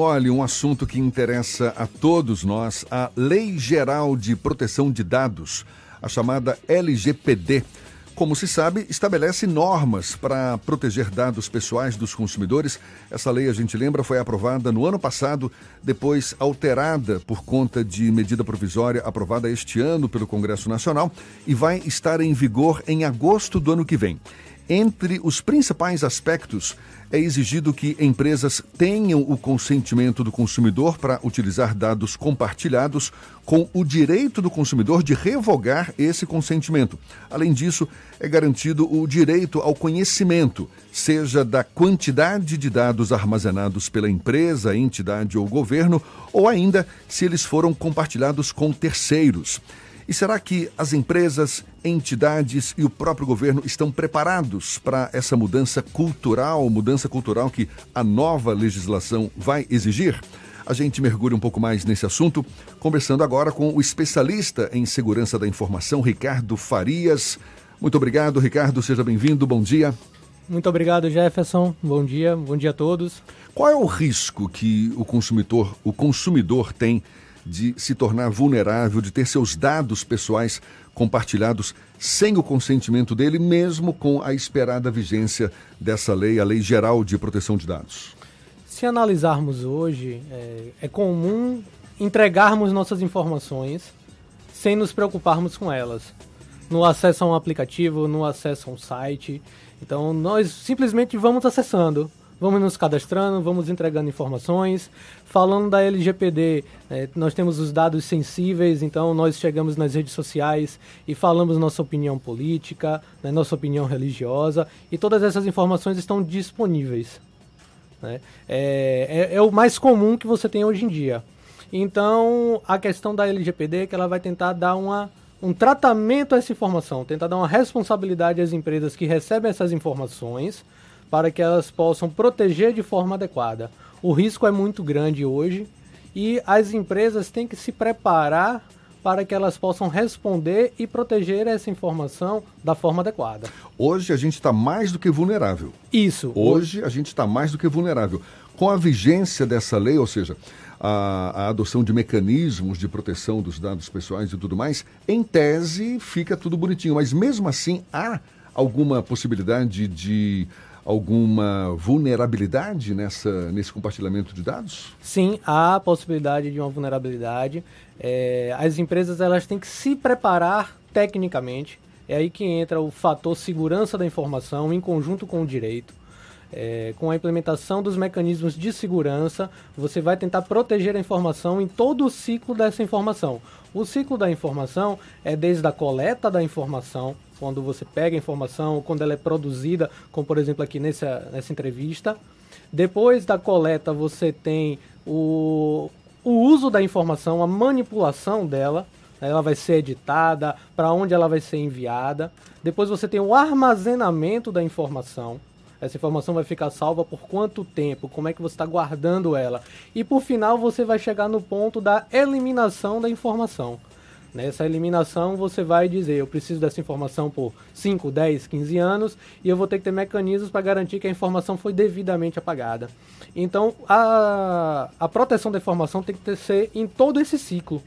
Olha, um assunto que interessa a todos nós, a Lei Geral de Proteção de Dados, a chamada LGPD. Como se sabe, estabelece normas para proteger dados pessoais dos consumidores. Essa lei, a gente lembra, foi aprovada no ano passado, depois alterada por conta de medida provisória aprovada este ano pelo Congresso Nacional e vai estar em vigor em agosto do ano que vem. Entre os principais aspectos, é exigido que empresas tenham o consentimento do consumidor para utilizar dados compartilhados, com o direito do consumidor de revogar esse consentimento. Além disso, é garantido o direito ao conhecimento, seja da quantidade de dados armazenados pela empresa, entidade ou governo, ou ainda se eles foram compartilhados com terceiros. E será que as empresas, entidades e o próprio governo estão preparados para essa mudança cultural, mudança cultural que a nova legislação vai exigir? A gente mergulha um pouco mais nesse assunto, conversando agora com o especialista em segurança da informação, Ricardo Farias. Muito obrigado, Ricardo. Seja bem-vindo. Bom dia. Muito obrigado, Jefferson. Bom dia. Bom dia a todos. Qual é o risco que o consumidor, o consumidor tem de se tornar vulnerável, de ter seus dados pessoais compartilhados sem o consentimento dele, mesmo com a esperada vigência dessa lei, a Lei Geral de Proteção de Dados? Se analisarmos hoje, é, é comum entregarmos nossas informações sem nos preocuparmos com elas. No acesso a um aplicativo, no acesso a um site. Então, nós simplesmente vamos acessando vamos nos cadastrando, vamos entregando informações. Falando da LGPD, é, nós temos os dados sensíveis, então nós chegamos nas redes sociais e falamos nossa opinião política, né, nossa opinião religiosa, e todas essas informações estão disponíveis. Né? É, é, é o mais comum que você tem hoje em dia. Então, a questão da LGPD é que ela vai tentar dar uma, um tratamento a essa informação, tentar dar uma responsabilidade às empresas que recebem essas informações, para que elas possam proteger de forma adequada. O risco é muito grande hoje e as empresas têm que se preparar para que elas possam responder e proteger essa informação da forma adequada. Hoje a gente está mais do que vulnerável. Isso. Hoje a gente está mais do que vulnerável. Com a vigência dessa lei, ou seja, a, a, adoção de mecanismos de proteção dos dados pessoais e tudo mais, em tese fica tudo bonitinho. Mas mesmo assim, há alguma possibilidade de alguma vulnerabilidade nessa, nesse compartilhamento de dados? Sim, há possibilidade de uma vulnerabilidade. É, as empresas elas têm que se preparar tecnicamente. É aí que entra o fator segurança da informação em conjunto com o direito. É, com a implementação dos mecanismos de segurança, você vai tentar proteger a informação em todo o ciclo dessa informação. O ciclo da informação é desde a coleta da informação, quando você pega a informação, quando ela é produzida, como por exemplo aqui nessa, nessa entrevista. Depois da coleta, você tem o, o uso da informação, a manipulação dela, ela vai ser editada, para onde ela vai ser enviada. Depois você tem o armazenamento da informação. Essa informação vai ficar salva por quanto tempo? Como é que você está guardando ela? E por final você vai chegar no ponto da eliminação da informação. Nessa eliminação você vai dizer, eu preciso dessa informação por 5, 10, 15 anos e eu vou ter que ter mecanismos para garantir que a informação foi devidamente apagada. Então a, a proteção da informação tem que ter, ser em todo esse ciclo.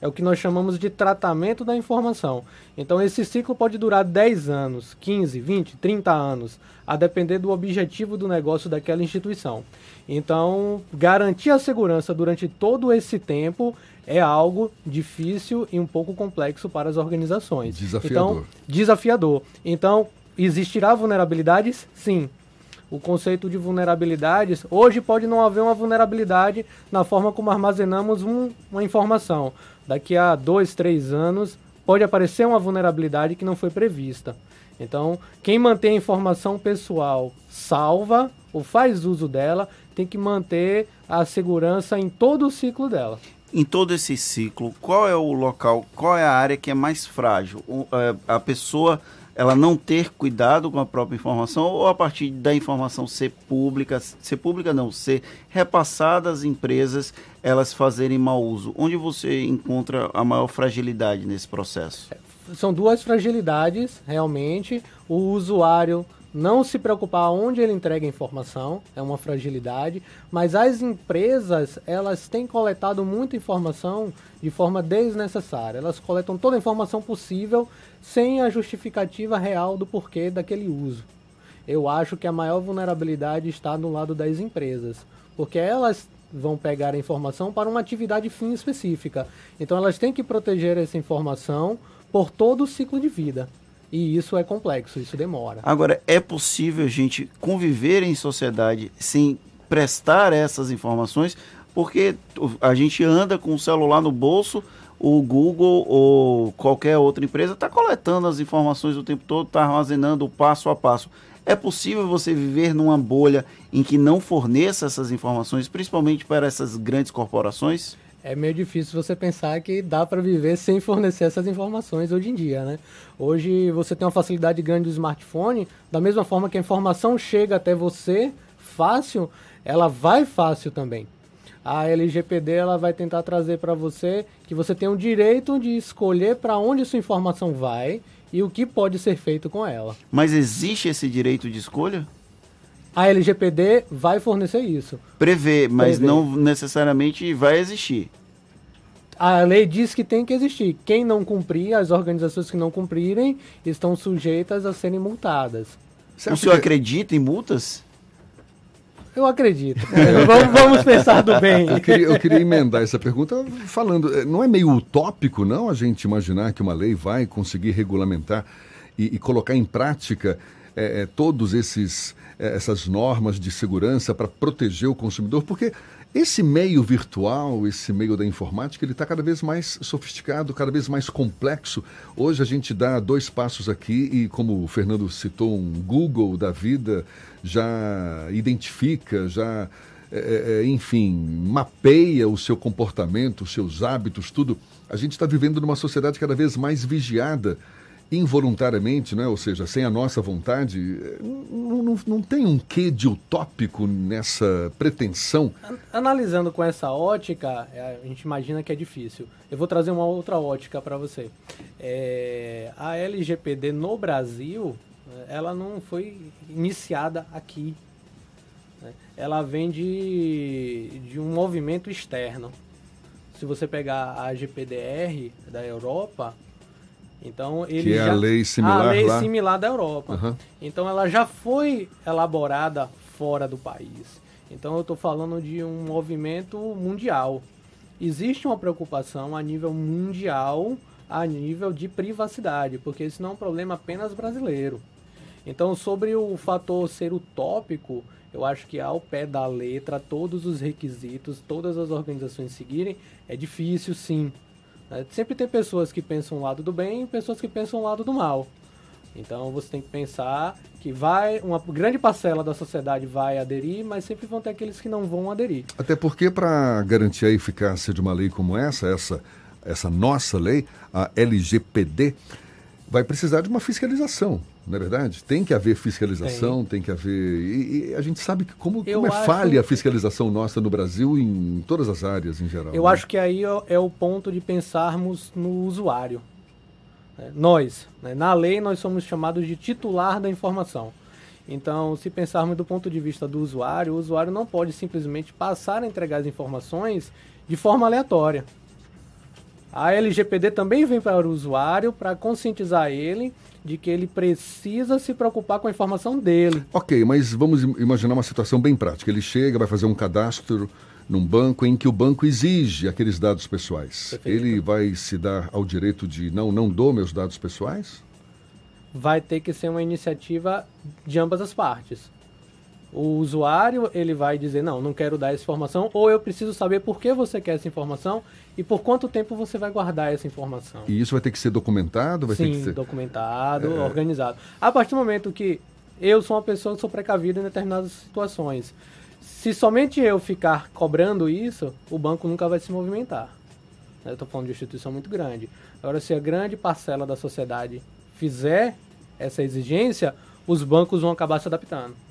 É o que nós chamamos de tratamento da informação. Então, esse ciclo pode durar 10 anos, 15, 20, 30 anos, a depender do objetivo do negócio daquela instituição. Então, garantir a segurança durante todo esse tempo é algo difícil e um pouco complexo para as organizações. Desafiador. Então, desafiador. Então, existirá vulnerabilidades? Sim o conceito de vulnerabilidades. Hoje pode não haver uma vulnerabilidade na forma como armazenamos um, uma informação. Daqui a dois, três anos pode aparecer uma vulnerabilidade que não foi prevista. Então, quem mantém a informação pessoal salva ou faz uso dela tem que manter a segurança em todo o ciclo dela. Em todo esse ciclo, qual é o local, qual é a área que é mais frágil? É, a pessoa ela não ter cuidado com a própria informação ou a partir da informação ser pública, ser pública não, ser repassada às empresas, elas fazerem mau uso? Onde você encontra a maior fragilidade nesse processo? São duas fragilidades, realmente. O usuário não se preocupar onde ele entrega a informação, é uma fragilidade, mas as empresas, elas têm coletado muita informação de forma desnecessária. Elas coletam toda a informação possível sem a justificativa real do porquê daquele uso. Eu acho que a maior vulnerabilidade está no lado das empresas, porque elas vão pegar a informação para uma atividade fim específica. Então elas têm que proteger essa informação por todo o ciclo de vida. E isso é complexo, isso demora. Agora, é possível a gente conviver em sociedade sem prestar essas informações? Porque a gente anda com o celular no bolso, o Google ou qualquer outra empresa está coletando as informações o tempo todo, está armazenando passo a passo. É possível você viver numa bolha em que não forneça essas informações, principalmente para essas grandes corporações? É meio difícil você pensar que dá para viver sem fornecer essas informações hoje em dia, né? Hoje você tem uma facilidade grande do smartphone, da mesma forma que a informação chega até você fácil, ela vai fácil também. A LGPD ela vai tentar trazer para você que você tem o direito de escolher para onde sua informação vai e o que pode ser feito com ela. Mas existe esse direito de escolha? A LGPD vai fornecer isso. Prevê, mas Prevê. não necessariamente vai existir. A lei diz que tem que existir. Quem não cumprir, as organizações que não cumprirem, estão sujeitas a serem multadas. Você o senhor que... acredita em multas? Eu acredito. vamos, vamos, pensar do bem. Eu queria, eu queria, emendar essa pergunta falando, eh, não é meio utópico, não, a gente imaginar que uma lei vai conseguir regulamentar e, e colocar em prática é, é, todos esses essas normas de segurança para proteger o consumidor, porque esse meio virtual, esse meio da informática, ele está cada vez mais sofisticado, cada vez mais complexo. Hoje a gente dá dois passos aqui e, como o Fernando citou, um Google da vida já identifica, já, é, é, enfim, mapeia o seu comportamento, os seus hábitos, tudo. A gente está vivendo numa sociedade cada vez mais vigiada involuntariamente, né? ou seja, sem a nossa vontade, não, não, não tem um quê de utópico nessa pretensão? Analisando com essa ótica, é, a gente imagina que é difícil. Eu vou trazer uma outra ótica para você. É, a LGPD no Brasil, ela não foi iniciada aqui. Né? Ela vem de, de um movimento externo. Se você pegar a GPDR da Europa, então, ele que é já, a lei similar a lei lá? similar da Europa. Uhum. Então, ela já foi elaborada fora do país. Então, eu estou falando de um movimento mundial. Existe uma preocupação a nível mundial, a nível de privacidade, porque isso não é um problema apenas brasileiro. Então, sobre o fator ser utópico, eu acho que ao pé da letra, todos os requisitos, todas as organizações seguirem, é difícil sim. É, sempre tem pessoas que pensam o lado do bem e pessoas que pensam o lado do mal. Então você tem que pensar que vai uma grande parcela da sociedade vai aderir, mas sempre vão ter aqueles que não vão aderir. Até porque para garantir a eficácia de uma lei como essa, essa essa nossa lei, a LGPD, vai precisar de uma fiscalização, não é verdade? Tem que haver fiscalização, tem, tem que haver. E, e, a gente sabe que como, como é falha a fiscalização nossa no Brasil em todas as áreas em geral. Eu né? acho que aí é, é o ponto de pensarmos no usuário. Né? Nós, né? na lei, nós somos chamados de titular da informação. Então, se pensarmos do ponto de vista do usuário, o usuário não pode simplesmente passar a entregar as informações de forma aleatória. A LGPD também vem para o usuário para conscientizar ele de que ele precisa se preocupar com a informação dele. Ok, mas vamos imaginar uma situação bem prática. Ele chega, vai fazer um cadastro num banco em que o banco exige aqueles dados pessoais. Perfeito. Ele vai se dar ao direito de não, não dou meus dados pessoais? Vai ter que ser uma iniciativa de ambas as partes o usuário ele vai dizer não, não quero dar essa informação, ou eu preciso saber por que você quer essa informação e por quanto tempo você vai guardar essa informação. E isso vai ter que ser documentado? Vai Sim, ter que ser... documentado, é... organizado. A partir do momento que eu sou uma pessoa que sou precavida em determinadas situações, se somente eu ficar cobrando isso, o banco nunca vai se movimentar. Eu estou falando de instituição muito grande. Agora, se a grande parcela da sociedade fizer essa exigência, os bancos vão acabar se adaptando.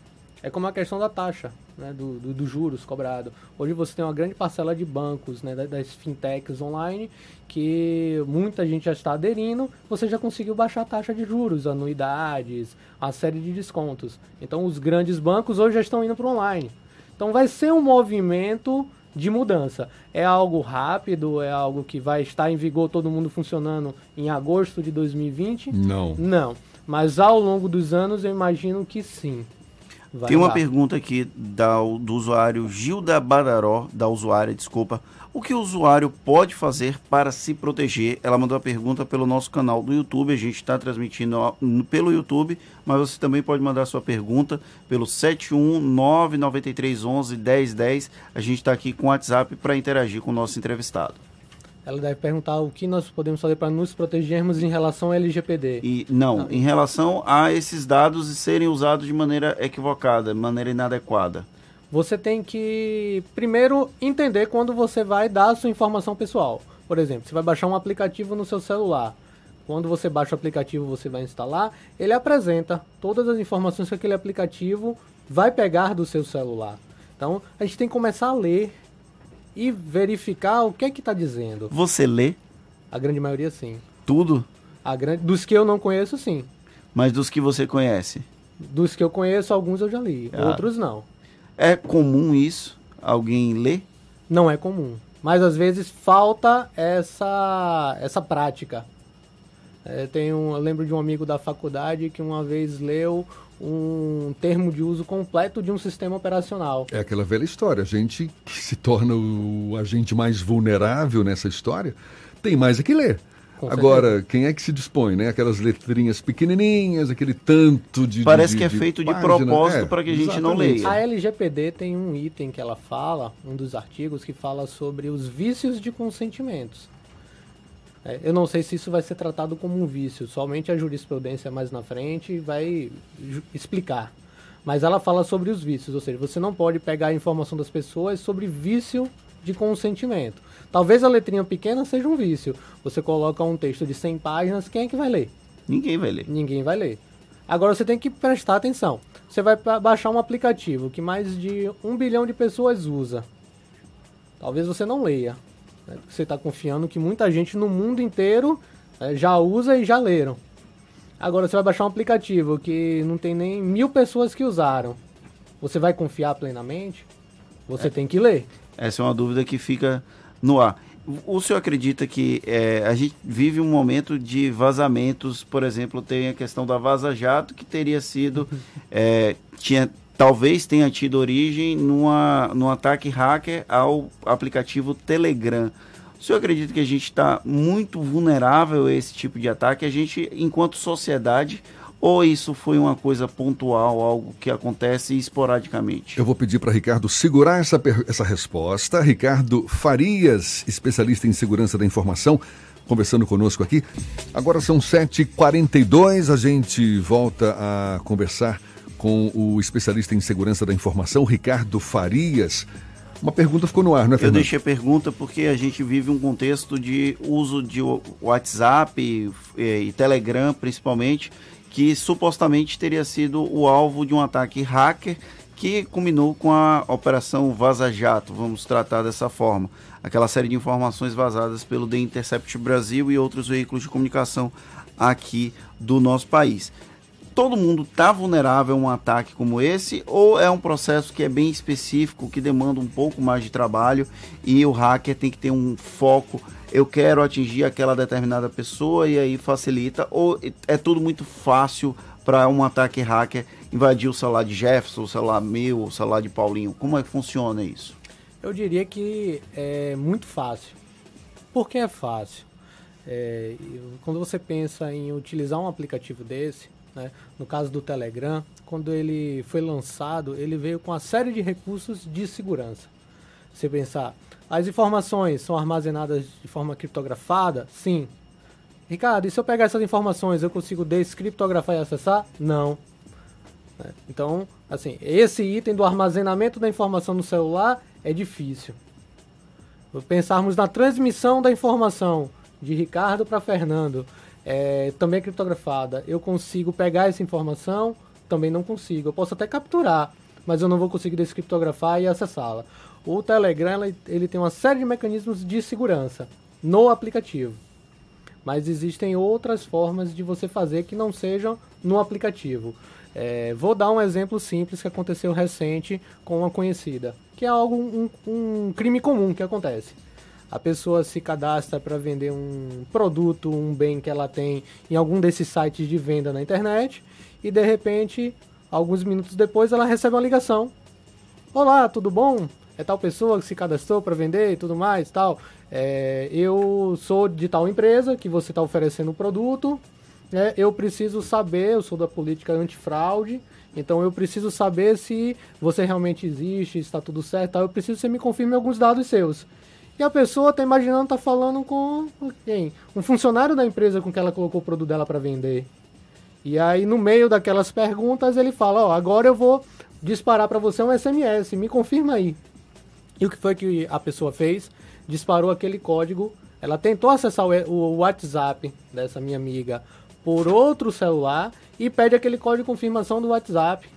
É como a questão da taxa, né, do, do, do juros cobrado. Hoje você tem uma grande parcela de bancos, né, das fintechs online, que muita gente já está aderindo, você já conseguiu baixar a taxa de juros, anuidades, a série de descontos. Então os grandes bancos hoje já estão indo para online. Então vai ser um movimento de mudança. É algo rápido, é algo que vai estar em vigor, todo mundo funcionando em agosto de 2020? Não. Não. Mas ao longo dos anos eu imagino que sim. Vai Tem uma lá. pergunta aqui da, do usuário Gilda Badaró, da usuária, desculpa. O que o usuário pode fazer para se proteger? Ela mandou a pergunta pelo nosso canal do YouTube. A gente está transmitindo pelo YouTube, mas você também pode mandar sua pergunta pelo 71993111010. A gente está aqui com o WhatsApp para interagir com o nosso entrevistado. Ela deve perguntar o que nós podemos fazer para nos protegermos em relação ao LGPD. E não, ah, em relação a esses dados serem usados de maneira equivocada, de maneira inadequada. Você tem que primeiro entender quando você vai dar a sua informação pessoal. Por exemplo, você vai baixar um aplicativo no seu celular. Quando você baixa o aplicativo, você vai instalar, ele apresenta todas as informações que aquele aplicativo vai pegar do seu celular. Então, a gente tem que começar a ler e verificar o que é que está dizendo. Você lê? A grande maioria sim. Tudo? A grande, dos que eu não conheço, sim. Mas dos que você conhece? Dos que eu conheço, alguns eu já li, ah. outros não. É comum isso? Alguém lê? Não é comum. Mas às vezes falta essa, essa prática. É, um, eu lembro de um amigo da faculdade que uma vez leu um termo de uso completo de um sistema operacional. É aquela velha história. A gente que se torna o agente mais vulnerável nessa história tem mais é que ler. Com Agora, certeza. quem é que se dispõe, né? Aquelas letrinhas pequenininhas, aquele tanto de. Parece de, que é de feito página. de propósito é, para que a gente exatamente. não leia. A LGPD tem um item que ela fala, um dos artigos, que fala sobre os vícios de consentimentos. É, eu não sei se isso vai ser tratado como um vício, somente a jurisprudência mais na frente vai explicar. Mas ela fala sobre os vícios, ou seja, você não pode pegar a informação das pessoas sobre vício de consentimento. Talvez a letrinha pequena seja um vício. Você coloca um texto de 100 páginas, quem é que vai ler? Ninguém vai ler. Ninguém vai ler. Agora você tem que prestar atenção. Você vai baixar um aplicativo que mais de um bilhão de pessoas usa. Talvez você não leia. Né? Você está confiando que muita gente no mundo inteiro é, já usa e já leram. Agora você vai baixar um aplicativo que não tem nem mil pessoas que usaram. Você vai confiar plenamente? Você é. tem que ler. Essa é uma dúvida que fica no ar. O senhor acredita que é, a gente vive um momento de vazamentos, por exemplo, tem a questão da Vaza Jato, que teria sido, é, tinha talvez tenha tido origem numa, num ataque hacker ao aplicativo Telegram. O senhor acredita que a gente está muito vulnerável a esse tipo de ataque? A gente, enquanto sociedade, ou isso foi uma coisa pontual, algo que acontece esporadicamente? Eu vou pedir para Ricardo segurar essa, essa resposta. Ricardo Farias, especialista em segurança da informação, conversando conosco aqui. Agora são 7h42, a gente volta a conversar com o especialista em segurança da informação, Ricardo Farias. Uma pergunta ficou no ar, não é, Fernando? Eu deixei a pergunta porque a gente vive um contexto de uso de WhatsApp e, e Telegram, principalmente, que supostamente teria sido o alvo de um ataque hacker que culminou com a Operação Vaza Jato, vamos tratar dessa forma. Aquela série de informações vazadas pelo The Intercept Brasil e outros veículos de comunicação aqui do nosso país todo mundo está vulnerável a um ataque como esse ou é um processo que é bem específico, que demanda um pouco mais de trabalho e o hacker tem que ter um foco? Eu quero atingir aquela determinada pessoa e aí facilita, ou é tudo muito fácil para um ataque hacker invadir o celular de Jefferson, o celular meu, o celular de Paulinho? Como é que funciona isso? Eu diria que é muito fácil. Por que é fácil? É, quando você pensa em utilizar um aplicativo desse, né? No caso do Telegram, quando ele foi lançado, ele veio com uma série de recursos de segurança. Você pensar, as informações são armazenadas de forma criptografada? Sim. Ricardo, e se eu pegar essas informações, eu consigo descriptografar e acessar? Não. Né? Então, assim, esse item do armazenamento da informação no celular é difícil. Pensarmos na transmissão da informação de Ricardo para Fernando é, também é criptografada. Eu consigo pegar essa informação? Também não consigo. Eu posso até capturar, mas eu não vou conseguir descriptografar e acessá-la. O Telegram ele, tem uma série de mecanismos de segurança no aplicativo. Mas existem outras formas de você fazer que não sejam no aplicativo. É, vou dar um exemplo simples que aconteceu recente com uma conhecida, que é algo um, um crime comum que acontece. A pessoa se cadastra para vender um produto, um bem que ela tem em algum desses sites de venda na internet e de repente, alguns minutos depois, ela recebe uma ligação. Olá, tudo bom? É tal pessoa que se cadastrou para vender e tudo mais, tal. É, eu sou de tal empresa que você está oferecendo o produto. É, eu preciso saber, eu sou da política antifraude, então eu preciso saber se você realmente existe, está tudo certo, tal. eu preciso que você me confirme alguns dados seus. E a pessoa está imaginando, está falando com quem? Um funcionário da empresa com que ela colocou o produto dela para vender. E aí, no meio daquelas perguntas, ele fala: Ó, agora eu vou disparar para você um SMS, me confirma aí. E o que foi que a pessoa fez? Disparou aquele código. Ela tentou acessar o WhatsApp dessa minha amiga por outro celular e pede aquele código de confirmação do WhatsApp.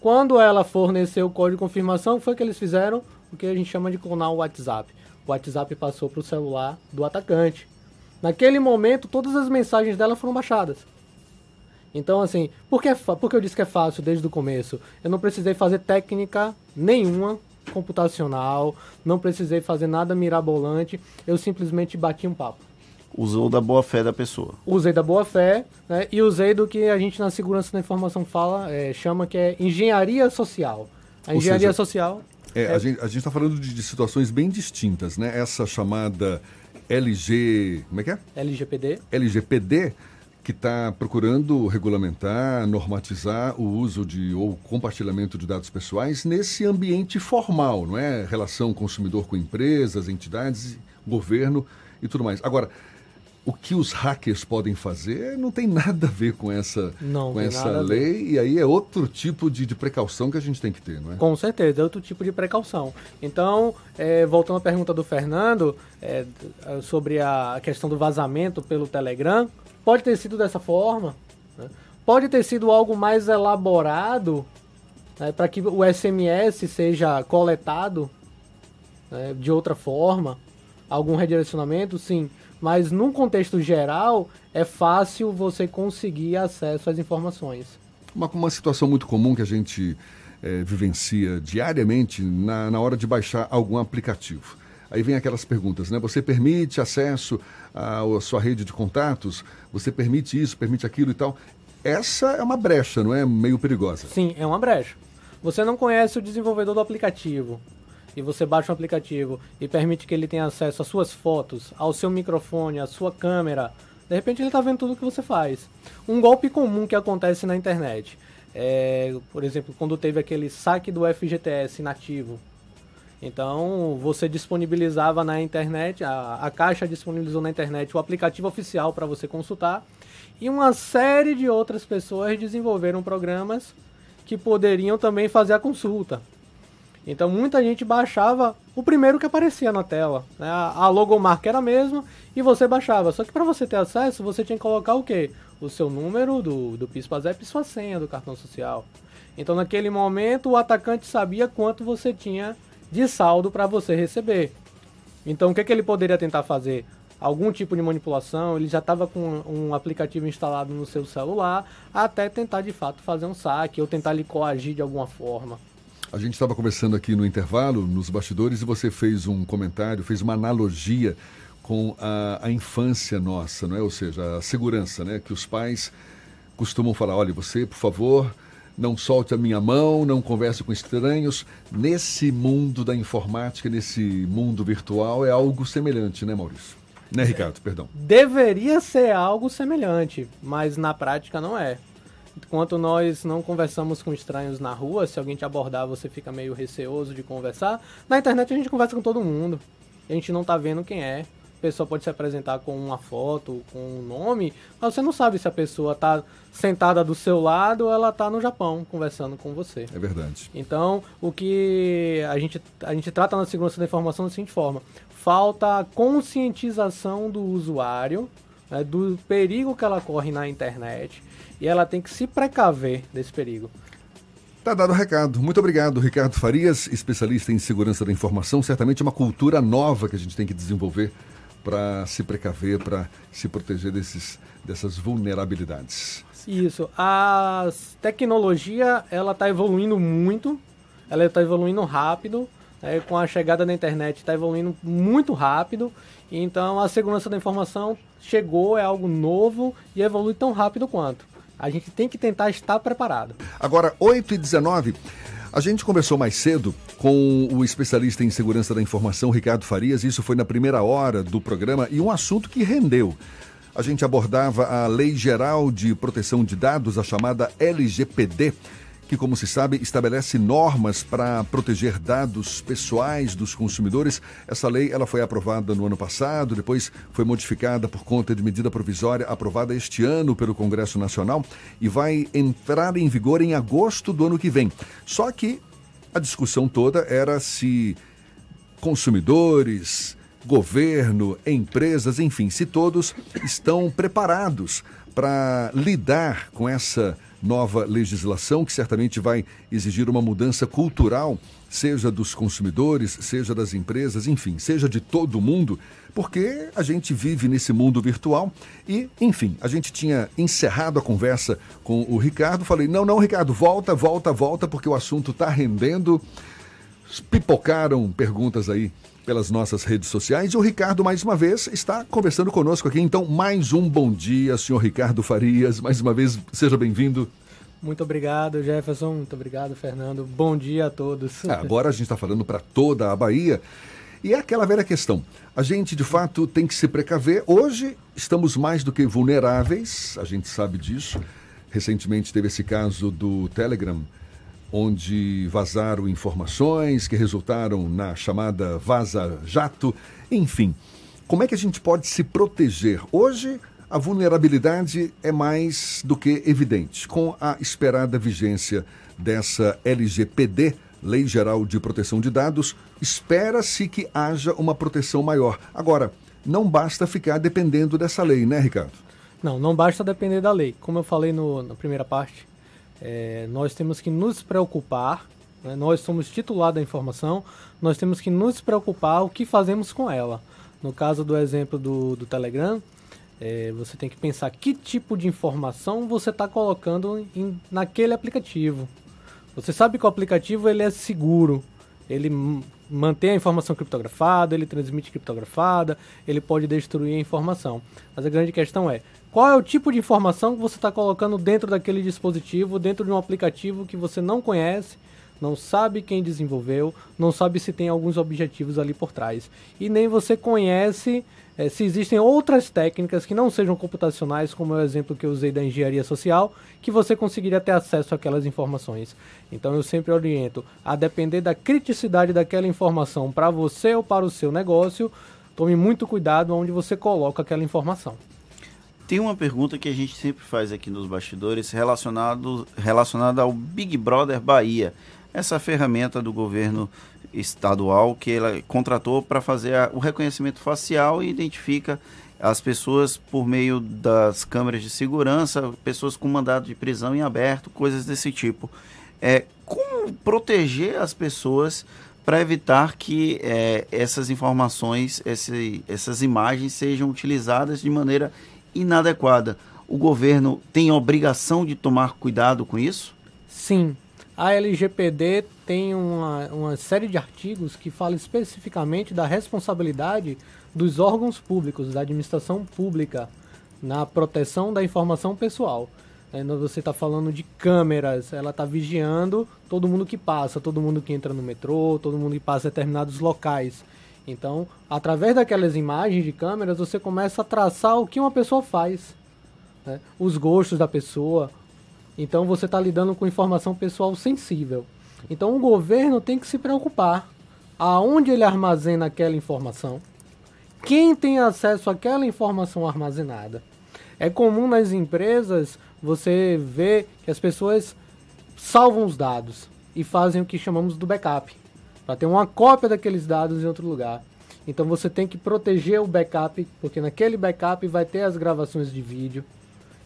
Quando ela forneceu o código de confirmação, foi que eles fizeram o que a gente chama de clonar o WhatsApp. O WhatsApp passou para o celular do atacante. Naquele momento, todas as mensagens dela foram baixadas. Então, assim, por que, é por que eu disse que é fácil desde o começo? Eu não precisei fazer técnica nenhuma computacional, não precisei fazer nada mirabolante, eu simplesmente bati um papo. Usou da boa fé da pessoa. Usei da boa fé né, e usei do que a gente na segurança da informação fala, é, chama que é engenharia social. A engenharia seja, social. É, é... A gente está falando de, de, situações bem distintas, né? Essa chamada LG. Como é que é? LGPD. LGPD que está procurando regulamentar, normatizar o uso de ou compartilhamento de dados pessoais nesse ambiente formal, não é? Relação consumidor com empresas, entidades, governo e tudo mais. Agora, o que os hackers podem fazer não tem nada a ver com essa, não, com essa lei, e aí é outro tipo de, de, precaução que a gente tem que ter, não é? Com certeza, é outro tipo de precaução. Então, é, voltando à pergunta do Fernando, é, sobre a questão do vazamento pelo Telegram, Pode ter sido dessa forma. Né? Pode ter sido algo mais elaborado né, para que o SMS seja coletado né, de outra forma. Algum redirecionamento, sim. Mas num contexto geral, é fácil você conseguir acesso às informações. Uma, uma situação muito comum que a gente é, vivencia diariamente na, na hora de baixar algum aplicativo. Aí vem aquelas perguntas, né? Você permite acesso à, à sua rede de contatos? Você permite isso, permite aquilo e tal? Essa é uma brecha, não é? Meio perigosa. Sim, é uma brecha. Você não conhece o desenvolvedor do aplicativo e você baixa um aplicativo e permite que ele tenha acesso às suas fotos, ao seu microfone, à sua câmera, de repente ele está vendo tudo o que você faz. Um golpe comum que acontece na internet. É, por exemplo, quando teve aquele saque do FGTS nativo, então você disponibilizava na internet, a, a Caixa disponibilizou na internet o aplicativo oficial para você consultar e uma série de outras pessoas desenvolveram programas que poderiam também fazer a consulta. Então muita gente baixava o primeiro que aparecia na tela. Né? A, logomarca era a mesma e você baixava. Só que para você ter acesso, você tinha que colocar o quê? O seu número do, do PIS-PASEP e sua senha do cartão social. Então naquele momento o atacante sabia quanto você tinha de saldo para você receber. Então, o que, que ele poderia tentar fazer? Algum tipo de manipulação, ele já estava com um aplicativo instalado no seu celular, até tentar de fato fazer um saque ou tentar lhe coagir de alguma forma. A gente estava conversando aqui no intervalo, nos bastidores, e você fez um comentário, fez uma analogia com a, a infância nossa, não é? Ou seja, a segurança, né? Que os pais costumam falar, olha, você, por favor, não solte a minha mão, não converse com estranhos. Nesse mundo da informática, nesse mundo virtual, é algo semelhante, né, Maurício? Né, Ricardo? Perdão. Deveria ser algo semelhante, mas na prática não é. Enquanto nós não conversamos com estranhos na rua, se alguém te abordar, você fica meio receoso de conversar. Na internet a gente conversa com todo mundo. A gente não tá vendo quem é pessoa pode se apresentar com uma foto, com um nome, mas você não sabe se a pessoa está sentada do seu lado ou ela está no Japão conversando com você. É verdade. Então, o que a gente, a gente trata na segurança da informação da seguinte forma: falta conscientização do usuário né, do perigo que ela corre na internet e ela tem que se precaver desse perigo. Tá dado o recado. Muito obrigado, Ricardo Farias, especialista em segurança da informação. Certamente é uma cultura nova que a gente tem que desenvolver para se precaver, para se proteger desses, dessas vulnerabilidades. Isso. A tecnologia ela está evoluindo muito, ela está evoluindo rápido. É, com a chegada da internet está evoluindo muito rápido. Então a segurança da informação chegou, é algo novo e evolui tão rápido quanto. A gente tem que tentar estar preparado. Agora, 8 e 19 a gente conversou mais cedo com o especialista em segurança da informação, Ricardo Farias. Isso foi na primeira hora do programa e um assunto que rendeu. A gente abordava a Lei Geral de Proteção de Dados, a chamada LGPD que, como se sabe, estabelece normas para proteger dados pessoais dos consumidores. Essa lei ela foi aprovada no ano passado, depois foi modificada por conta de medida provisória aprovada este ano pelo Congresso Nacional e vai entrar em vigor em agosto do ano que vem. Só que a discussão toda era se consumidores, governo, empresas, enfim, se todos estão preparados para lidar com essa nova legislação que certamente vai exigir uma mudança cultural, seja dos consumidores, seja das empresas, enfim, seja de todo mundo, porque a gente vive nesse mundo virtual e, enfim, a gente tinha encerrado a conversa com o Ricardo. Falei: não, não, Ricardo, volta, volta, volta, porque o assunto está rendendo. Pipocaram perguntas aí pelas nossas redes sociais. E o Ricardo, mais uma vez, está conversando conosco aqui. Então, mais um bom dia, senhor Ricardo Farias. Mais uma vez, seja bem-vindo. Muito obrigado, Jefferson. Muito obrigado, Fernando. Bom dia a todos. É, agora a gente está falando para toda a Bahia. E é aquela velha questão. A gente, de fato, tem que se precaver. Hoje, estamos mais do que vulneráveis, a gente sabe disso. Recentemente teve esse caso do Telegram, onde vazaram informações que resultaram na chamada Vaza Jato. Enfim, como é que a gente pode se proteger? Hoje, a vulnerabilidade é mais do que evidente. Com a esperada vigência dessa LGPD, Lei Geral de Proteção de Dados, espera-se que haja uma proteção maior. Agora, não basta ficar dependendo dessa lei, né, Ricardo? Não, não basta depender da lei. Como eu falei no, na primeira parte, é, nós temos que nos preocupar, né? nós somos titular da informação, nós temos que nos preocupar o que fazemos com ela. No caso do exemplo do, do Telegram, é, você tem que pensar que tipo de informação você está colocando em, naquele aplicativo. Você sabe que o aplicativo ele é seguro, ele mantém a informação criptografada, ele transmite criptografada, ele pode destruir a informação. Mas a grande questão é qual é o tipo de informação que você está colocando dentro daquele dispositivo, dentro de um aplicativo que você não conhece, não sabe quem desenvolveu, não sabe se tem alguns objetivos ali por trás. E nem você conhece é, se existem outras técnicas que não sejam computacionais, como é o exemplo que eu usei da engenharia social, que você conseguiria ter acesso àquelas informações. Então eu sempre oriento a depender da criticidade daquela informação para você ou para o seu negócio, tome muito cuidado onde você coloca aquela informação. Tem uma pergunta que a gente sempre faz aqui nos bastidores relacionado, relacionada ao Big Brother Bahia, essa ferramenta do governo estadual que ela contratou para fazer a, o reconhecimento facial e identifica as pessoas por meio das câmeras de segurança, pessoas com mandado de prisão em aberto, coisas desse tipo. É, como proteger as pessoas para evitar que é, essas informações, esse, essas imagens sejam utilizadas de maneira inadequada. O governo tem obrigação de tomar cuidado com isso? Sim. A LGPD tem uma, uma série de artigos que fala especificamente da responsabilidade dos órgãos públicos, da administração pública, na proteção da informação pessoal. É, você está falando de câmeras, ela está vigiando todo mundo que passa, todo mundo que entra no metrô, todo mundo que passa em determinados locais. Então, através daquelas imagens de câmeras, você começa a traçar o que uma pessoa faz, né? os gostos da pessoa. Então, você está lidando com informação pessoal sensível. Então, o governo tem que se preocupar aonde ele armazena aquela informação, quem tem acesso àquela informação armazenada. É comum nas empresas você ver que as pessoas salvam os dados e fazem o que chamamos do backup para ter uma cópia daqueles dados em outro lugar. Então você tem que proteger o backup, porque naquele backup vai ter as gravações de vídeo.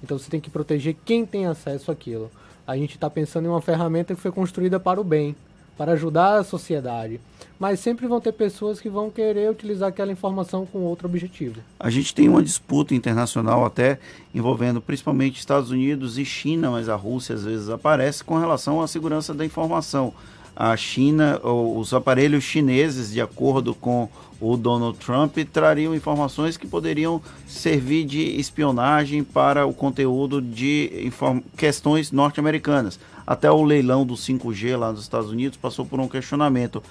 Então você tem que proteger quem tem acesso àquilo. A gente está pensando em uma ferramenta que foi construída para o bem, para ajudar a sociedade. Mas sempre vão ter pessoas que vão querer utilizar aquela informação com outro objetivo. A gente tem uma disputa internacional até envolvendo principalmente Estados Unidos e China, mas a Rússia às vezes aparece com relação à segurança da informação. A China, os aparelhos chineses, de acordo com o Donald Trump, trariam informações que poderiam servir de espionagem para o conteúdo de questões norte-americanas. Até o leilão do 5G lá nos Estados Unidos passou por um questionamento.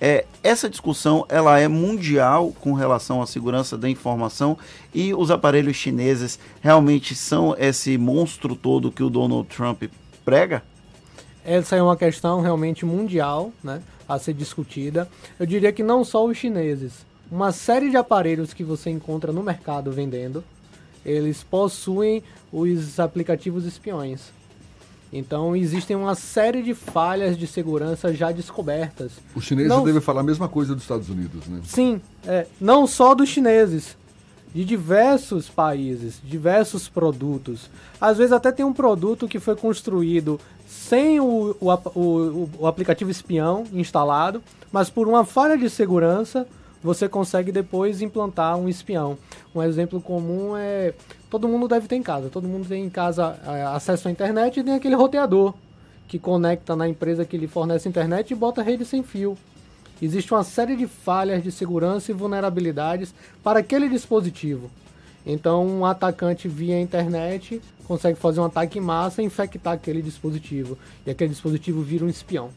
É, essa discussão ela é mundial com relação à segurança da informação e os aparelhos chineses realmente são esse monstro todo que o Donald Trump prega? Essa é uma questão realmente mundial, né, a ser discutida. Eu diria que não só os chineses, uma série de aparelhos que você encontra no mercado vendendo, eles possuem os aplicativos espiões. Então existem uma série de falhas de segurança já descobertas. Os chineses não... devem falar a mesma coisa dos Estados Unidos, né? Sim, é, não só dos chineses, de diversos países, diversos produtos. Às vezes até tem um produto que foi construído sem o, o, o, o aplicativo espião instalado, mas por uma falha de segurança você consegue depois implantar um espião. Um exemplo comum é todo mundo deve ter em casa. Todo mundo tem em casa é, acesso à internet e tem aquele roteador que conecta na empresa que lhe fornece internet e bota rede sem fio. Existe uma série de falhas de segurança e vulnerabilidades para aquele dispositivo. Então, um atacante via internet consegue fazer um ataque em massa e infectar aquele dispositivo. E aquele dispositivo vira um espião.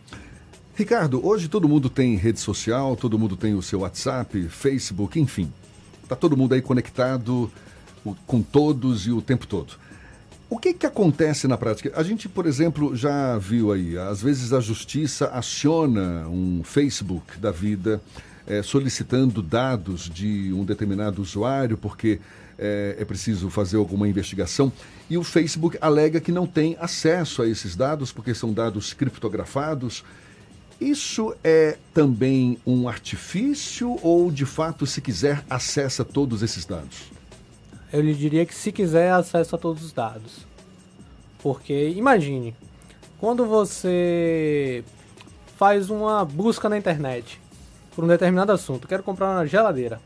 Ricardo, hoje todo mundo tem rede social, todo mundo tem o seu WhatsApp, Facebook, enfim. Está todo mundo aí conectado com todos e o tempo todo. O que, que acontece na prática? A gente, por exemplo, já viu aí, às vezes a justiça aciona um Facebook da vida é, solicitando dados de um determinado usuário, porque é, é, preciso fazer alguma investigação, e o Facebook alega que não tem acesso a esses dados, porque são dados criptografados. Isso é também um artifício ou, de fato, se quiser, acessa todos esses dados? eu lhe diria que se quiser acesso a todos os dados. Porque imagine, quando você faz uma busca na internet por um determinado assunto, quero comprar uma geladeira.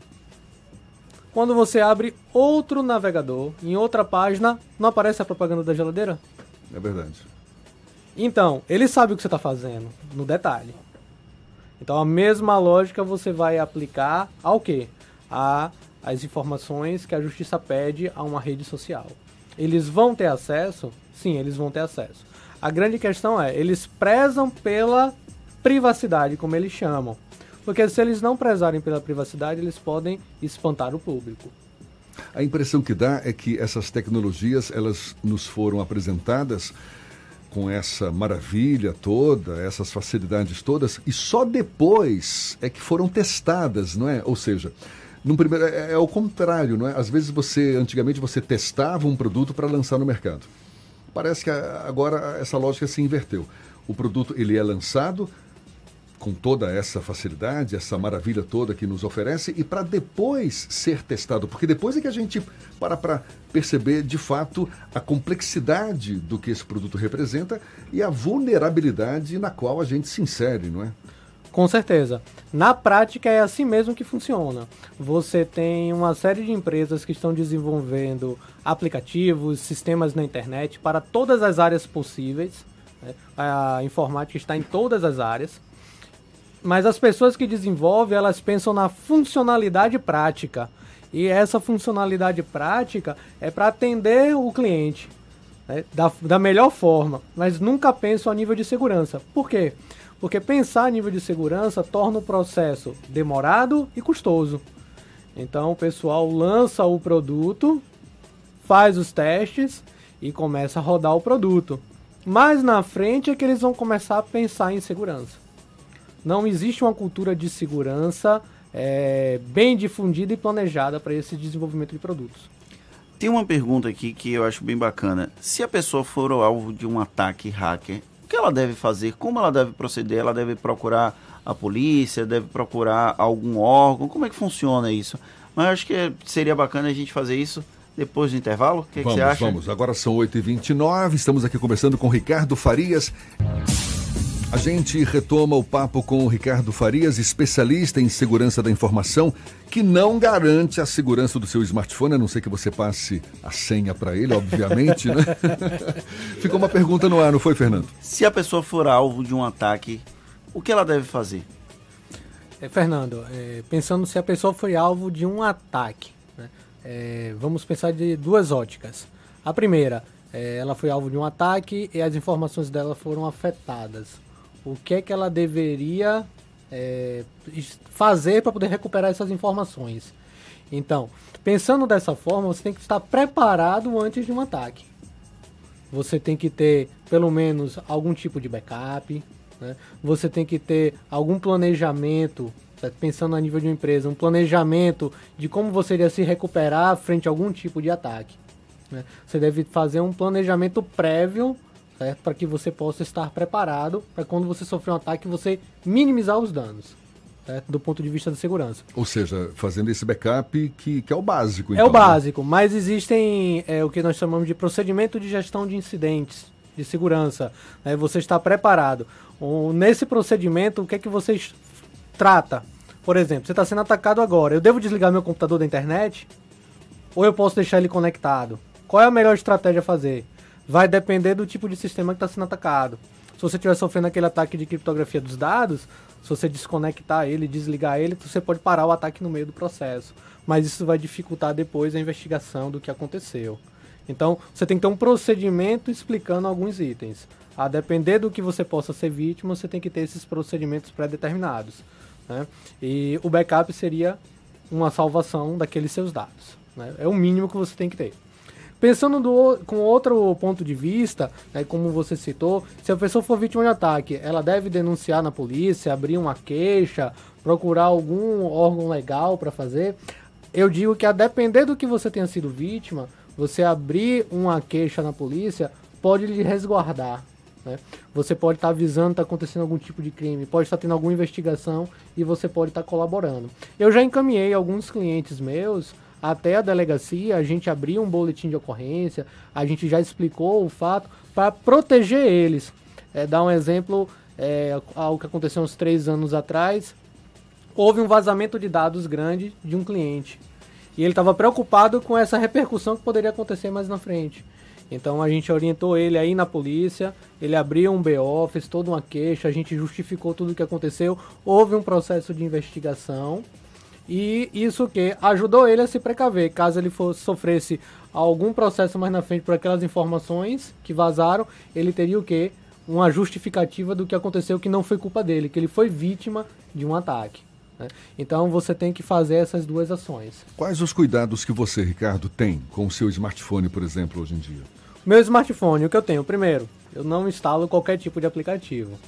Quando você abre outro navegador, em outra página, não aparece a propaganda da geladeira? É verdade. Então, ele sabe o que você está fazendo, no detalhe. Então, a mesma lógica você vai aplicar ao quê? A as informações que a justiça pede a uma rede social. Eles vão ter acesso? Sim, eles vão ter acesso. A grande questão é, eles prezam pela privacidade, como eles chamam. Porque se eles não prezarem pela privacidade, eles podem espantar o público. A impressão que dá é que essas tecnologias, elas nos foram apresentadas com essa maravilha toda, essas facilidades todas, e só depois é que foram testadas, não é? Ou seja, no primeiro, é, é o contrário, não é? Às vezes você, antigamente, você testava um produto para lançar no mercado. Parece que agora essa lógica se inverteu. O produto ele é lançado com toda essa facilidade, essa maravilha toda que nos oferece e para depois ser testado, porque depois é que a gente para para perceber de fato a complexidade do que esse produto representa e a vulnerabilidade na qual a gente se insere, não é? Com certeza. Na prática é assim mesmo que funciona. Você tem uma série de empresas que estão desenvolvendo aplicativos, sistemas na internet para todas as áreas possíveis. Né? A informática está em todas as áreas. Mas as pessoas que desenvolvem, elas pensam na funcionalidade prática. E essa funcionalidade prática é para atender o cliente né? da, da melhor forma, mas nunca pensam a nível de segurança. Por quê? Porque pensar a nível de segurança torna o processo demorado e custoso. Então o pessoal lança o produto, faz os testes e começa a rodar o produto. Mais na frente é que eles vão começar a pensar em segurança. Não existe uma cultura de segurança é, bem difundida e planejada para esse desenvolvimento de produtos. Tem uma pergunta aqui que eu acho bem bacana. Se a pessoa for o alvo de um ataque hacker, que ela deve fazer, como ela deve proceder, ela deve procurar a polícia, deve procurar algum órgão, como é que funciona isso? Mas acho que seria bacana a gente fazer isso depois do intervalo? O que, que vamos, você acha? Vamos, agora são 8h29, estamos aqui conversando com Ricardo Farias. A gente retoma o papo com o Ricardo Farias, especialista em segurança da informação, que não garante a segurança do seu smartphone, a não ser que você passe a senha para ele, obviamente, né? Ficou uma pergunta no ar, não foi, Fernando? Se a pessoa for alvo de um ataque, o que ela deve fazer? É, Fernando, é, pensando se a pessoa foi alvo de um ataque, né? é, vamos pensar de duas óticas. A primeira, é, ela foi alvo de um ataque e as informações dela foram afetadas o que é que ela deveria é, fazer para poder recuperar essas informações. Então, pensando dessa forma, você tem que estar preparado antes de um ataque. Você tem que ter pelo menos algum tipo de backup, né? você tem que ter algum planejamento, pensando a nível de uma empresa, um planejamento de como você iria se recuperar frente a algum tipo de ataque. Né? Você deve fazer um planejamento prévio certo? Para que você possa estar preparado para quando você sofrer um ataque você minimizar os danos. Certo? Do ponto de vista da segurança. Ou seja, fazendo esse backup que, que é o básico. Então, é o então, né? básico, né? mas existem é, o que nós chamamos de procedimento de gestão de incidentes de segurança. Né? Você está preparado. O, nesse procedimento, o que é que você trata? Por exemplo, você está sendo atacado agora. Eu devo desligar meu computador da internet? Ou eu posso deixar ele conectado? Qual é a melhor estratégia a fazer? Vai depender do tipo de sistema que está sendo atacado. Se você estiver sofrendo aquele ataque de criptografia dos dados, se você desconectar ele, desligar ele, você pode parar o ataque no meio do processo. Mas isso vai dificultar depois a investigação do que aconteceu. Então, você tem que ter um procedimento explicando alguns itens. A depender do que você possa ser vítima, você tem que ter esses procedimentos pré-determinados. Né? E o backup seria uma salvação daqueles seus dados. Né? É o mínimo que você tem que ter. Pensando do, com outro ponto de vista, né, como você citou, se a pessoa for vítima de ataque, ela deve denunciar na polícia, abrir uma queixa, procurar algum órgão legal para fazer. Eu digo que a depender do que você tenha sido vítima, você abrir uma queixa na polícia pode lhe resguardar. Né? Você pode estar tá avisando está acontecendo algum tipo de crime, pode estar tá tendo alguma investigação e você pode estar tá colaborando. Eu já encaminhei alguns clientes meus até a delegacia, a gente abriu um boletim de ocorrência, a gente já explicou o fato para proteger eles. É, dar um exemplo é, ao que aconteceu uns três anos atrás, houve um vazamento de dados grande de um cliente. E ele estava preocupado com essa repercussão que poderia acontecer mais na frente. Então a gente orientou ele aí na polícia, ele abriu um BO, fez toda uma queixa, a gente justificou tudo o que aconteceu, houve um processo de investigação e isso que ajudou ele a se precaver, caso ele fosse, sofresse algum processo mais na frente por aquelas informações que vazaram, ele teria o quê? Uma justificativa do que aconteceu que não foi culpa dele, que ele foi vítima de um ataque. Né? Então você tem que fazer essas duas ações. Quais os cuidados que você, Ricardo, tem com o seu smartphone, por exemplo, hoje em dia? Meu smartphone, o que eu tenho? Primeiro, eu não instalo qualquer tipo de aplicativo.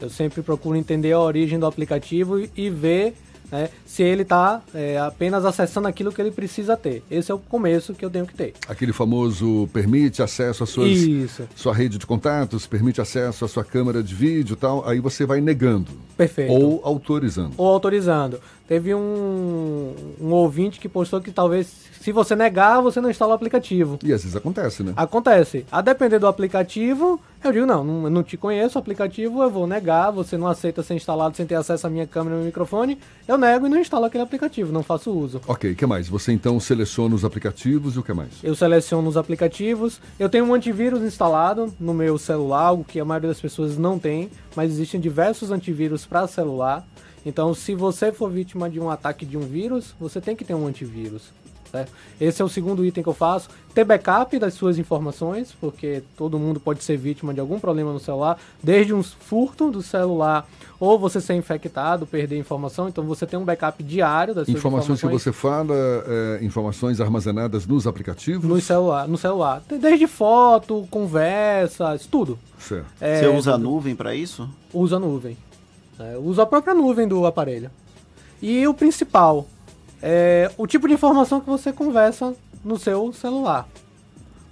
Eu sempre procuro entender a origem do aplicativo e ver né, se ele está é, apenas acessando aquilo que ele precisa ter. Esse é o começo que eu tenho que ter. Aquele famoso permite acesso à suas, sua rede de contatos, permite acesso à sua câmera de vídeo e tal, aí você vai negando. Perfeito. Ou autorizando. Ou autorizando. Teve um, um ouvinte que postou que talvez se você negar, você não instala o aplicativo. E às vezes acontece, né? Acontece. A depender do aplicativo, eu digo, não, não, não te conheço o aplicativo, eu vou negar, você não aceita ser instalado sem ter acesso à minha câmera e meu microfone, eu nego e não instalo aquele aplicativo, não faço uso. Ok, o que mais? Você então seleciona os aplicativos e o que mais? Eu seleciono os aplicativos, eu tenho um antivírus instalado no meu celular, o que a maioria das pessoas não tem, mas existem diversos antivírus para celular. Então, se você for vítima de um ataque de um vírus, você tem que ter um antivírus. Certo? Esse é o segundo item que eu faço. Ter backup das suas informações, porque todo mundo pode ser vítima de algum problema no celular, desde um furto do celular ou você ser infectado, perder informação. Então você tem um backup diário das suas informações. Informações que você fala, é, informações armazenadas nos aplicativos? No celular, no celular. Desde foto, conversas, tudo. Certo. É, você usa a nuvem para isso? Usa a nuvem. É, usa a própria nuvem do aparelho. E o principal, é o tipo de informação que você conversa no seu celular.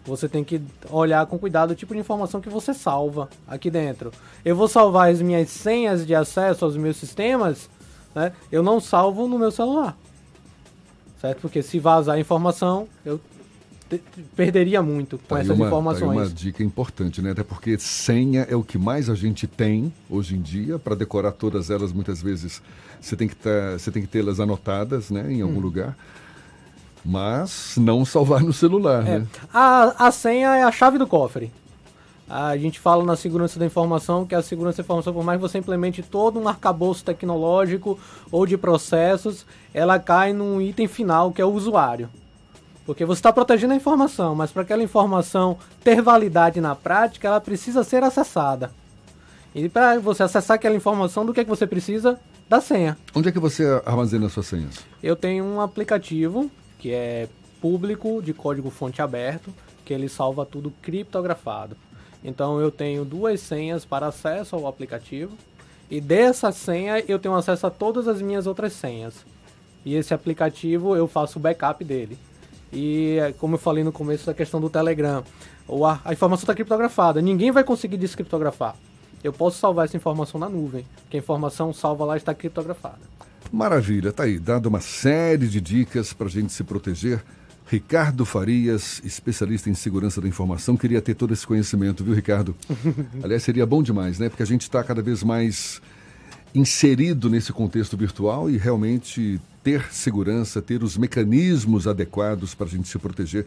Você tem que olhar com cuidado o tipo de informação que você salva aqui dentro. Eu vou salvar as minhas senhas de acesso aos meus sistemas, né? Eu não salvo no meu celular. Certo? Porque se vazar a informação, eu perderia muito com tá essas uma, informações. Tá uma dica importante, né? Até porque senha é o que mais a gente tem hoje em dia. Para decorar todas elas, muitas vezes você tem que tá, você tem que tê-las anotadas, né, em algum hum. lugar. Mas não salvar no celular, é. né? A, a senha é a chave do cofre. A gente fala na segurança da informação que a segurança da informação, por mais que você implemente todo um arcabouço tecnológico ou de processos, ela cai num item final que é o usuário. Porque você está protegendo a informação, mas para aquela informação ter validade na prática, ela precisa ser acessada. E para você acessar aquela informação, do que, é que você precisa? Da senha. Onde é que você armazena suas senhas? Eu tenho um aplicativo que é público, de código fonte aberto, que ele salva tudo criptografado. Então eu tenho duas senhas para acesso ao aplicativo e dessa senha eu tenho acesso a todas as minhas outras senhas. E esse aplicativo eu faço o backup dele. E como eu falei no começo da questão do Telegram, a, informação está criptografada, ninguém vai conseguir descriptografar. Eu posso salvar essa informação na nuvem, que a informação salva lá está criptografada. Maravilha, tá aí, dado uma série de dicas para a gente se proteger. Ricardo Farias, especialista em segurança da informação, queria ter todo esse conhecimento, viu, Ricardo? Aliás, seria bom demais, né? Porque a gente está cada vez mais inserido nesse contexto virtual e realmente ter segurança, ter os mecanismos adequados para a gente se proteger.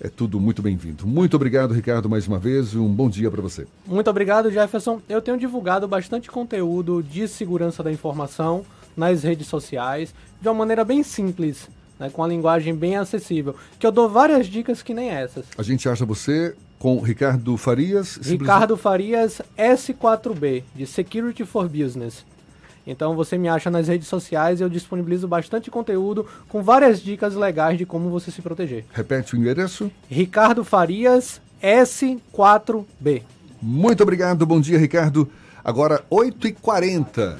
É tudo muito bem-vindo. Muito obrigado, Ricardo, mais uma vez. Um bom dia para você. Muito obrigado, Jefferson. Eu tenho divulgado bastante conteúdo de segurança da informação nas redes sociais de uma maneira bem simples, né, com a linguagem bem acessível. Que eu dou várias dicas que nem essas. A gente acha você com Ricardo Farias. Ricardo Farias S4B, de Security for Business. Então você me acha nas redes sociais e eu disponibilizo bastante conteúdo com várias dicas legais de como você se proteger. Repete o endereço. Ricardo Farias S4B. Muito obrigado, bom dia Ricardo. Agora 8h40.